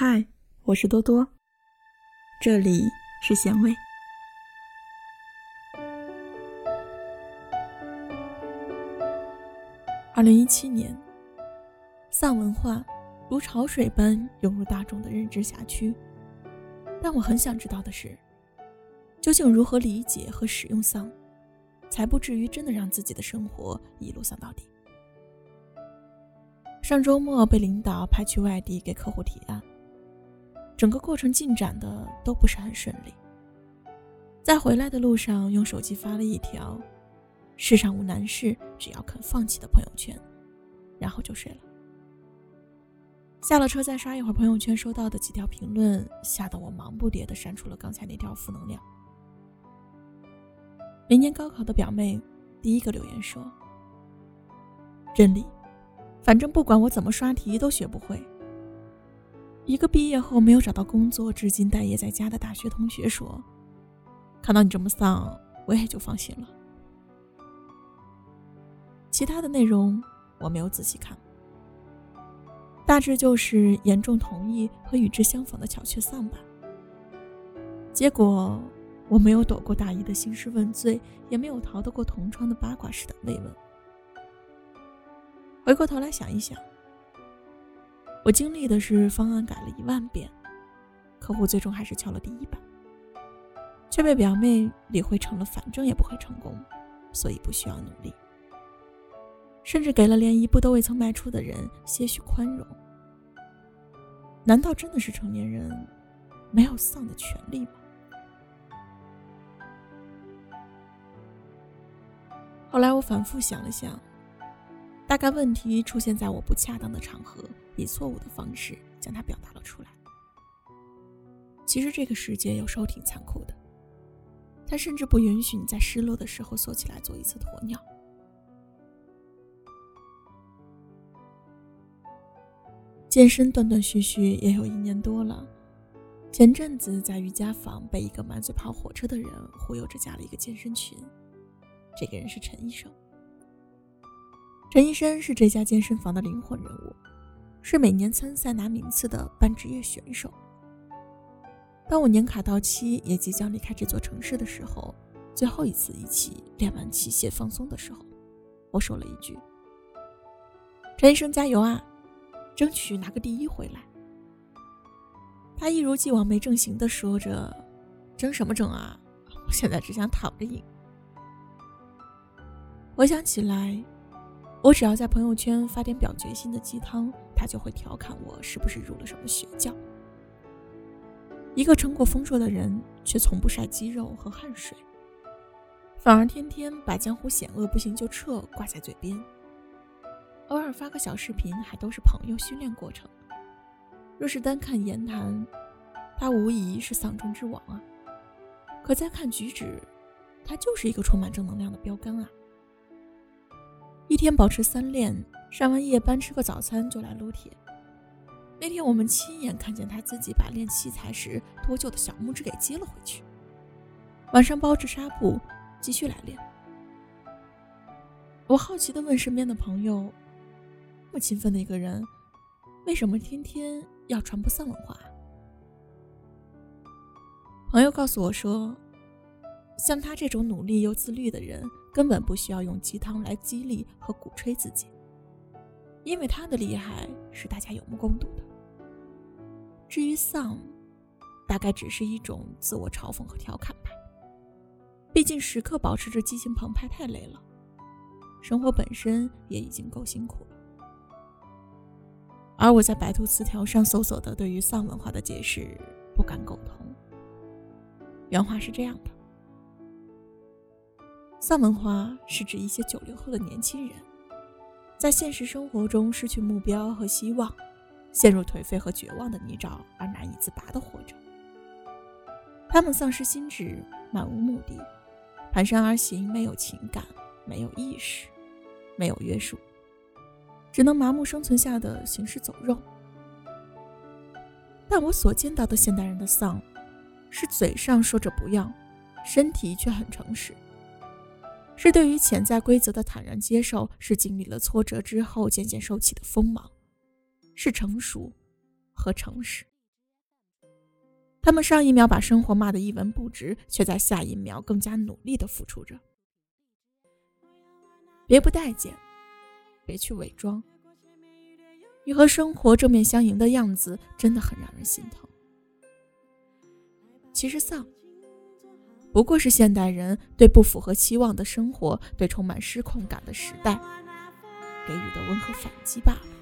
嗨，我是多多，这里是咸味。二零一七年，丧文化如潮水般涌入大众的认知辖区，但我很想知道的是，究竟如何理解和使用丧，才不至于真的让自己的生活一路丧到底？上周末被领导派去外地给客户提案。整个过程进展的都不是很顺利。在回来的路上，用手机发了一条“世上无难事，只要肯放弃”的朋友圈，然后就睡了。下了车再刷一会儿朋友圈，收到的几条评论吓得我忙不迭地删除了刚才那条负能量。明年高考的表妹第一个留言说：“真理，反正不管我怎么刷题都学不会。”一个毕业后没有找到工作、至今待业在家的大学同学说：“看到你这么丧，我也就放心了。”其他的内容我没有仔细看，大致就是严重同意和与之相仿的巧却丧吧。结果我没有躲过大姨的兴师问罪，也没有逃得过同窗的八卦式的慰问。回过头来想一想。我经历的是方案改了一万遍，客户最终还是敲了第一板，却被表妹理会成了反正也不会成功，所以不需要努力，甚至给了连一步都未曾迈出的人些许宽容。难道真的是成年人没有丧的权利吗？后来我反复想了想。大概问题出现在我不恰当的场合，以错误的方式将它表达了出来。其实这个世界有时候挺残酷的，它甚至不允许你在失落的时候缩起来做一次鸵鸟。健身断断续续也有一年多了，前阵子在瑜伽房被一个满嘴跑火车的人忽悠着加了一个健身群，这个人是陈医生。陈医生是这家健身房的灵魂人物，是每年参赛拿名次的半职业选手。当我年卡到期，也即将离开这座城市的时候，最后一次一起练完器械放松的时候，我说了一句：“陈医生加油啊，争取拿个第一回来。”他一如既往没正形的说着：“争什么争啊？我现在只想躺着赢。”回想起来。我只要在朋友圈发点表决心的鸡汤，他就会调侃我是不是入了什么邪教。一个成果丰硕的人，却从不晒肌肉和汗水，反而天天把江湖险恶不行就撤挂在嘴边。偶尔发个小视频，还都是朋友训练过程。若是单看言谈，他无疑是丧钟之王啊。可再看举止，他就是一个充满正能量的标杆啊。一天保持三练，上完夜班吃个早餐就来撸铁。那天我们亲眼看见他自己把练器材时脱臼的小拇指给接了回去。晚上包着纱布继续来练。我好奇地问身边的朋友：“这么勤奋的一个人，为什么天天要传播丧文化？”朋友告诉我说：“像他这种努力又自律的人。”根本不需要用鸡汤来激励和鼓吹自己，因为他的厉害是大家有目共睹的。至于丧，大概只是一种自我嘲讽和调侃吧。毕竟时刻保持着激情澎湃太累了，生活本身也已经够辛苦了。而我在百度词条上搜索的对于丧文化的解释，不敢苟同。原话是这样的。丧文化是指一些九零后的年轻人，在现实生活中失去目标和希望，陷入颓废和绝望的泥沼而难以自拔的活着。他们丧失心智，漫无目的，蹒跚而行，没有情感，没有意识，没有约束，只能麻木生存下的行尸走肉。但我所见到的现代人的丧，是嘴上说着不要，身体却很诚实。是对于潜在规则的坦然接受，是经历了挫折之后渐渐收起的锋芒，是成熟和诚实。他们上一秒把生活骂得一文不值，却在下一秒更加努力地付出着。别不待见，别去伪装。你和生活正面相迎的样子，真的很让人心疼。其实丧，不过是现代人对不符合期望的生活，对充满失控感的时代，给予的温和反击罢了。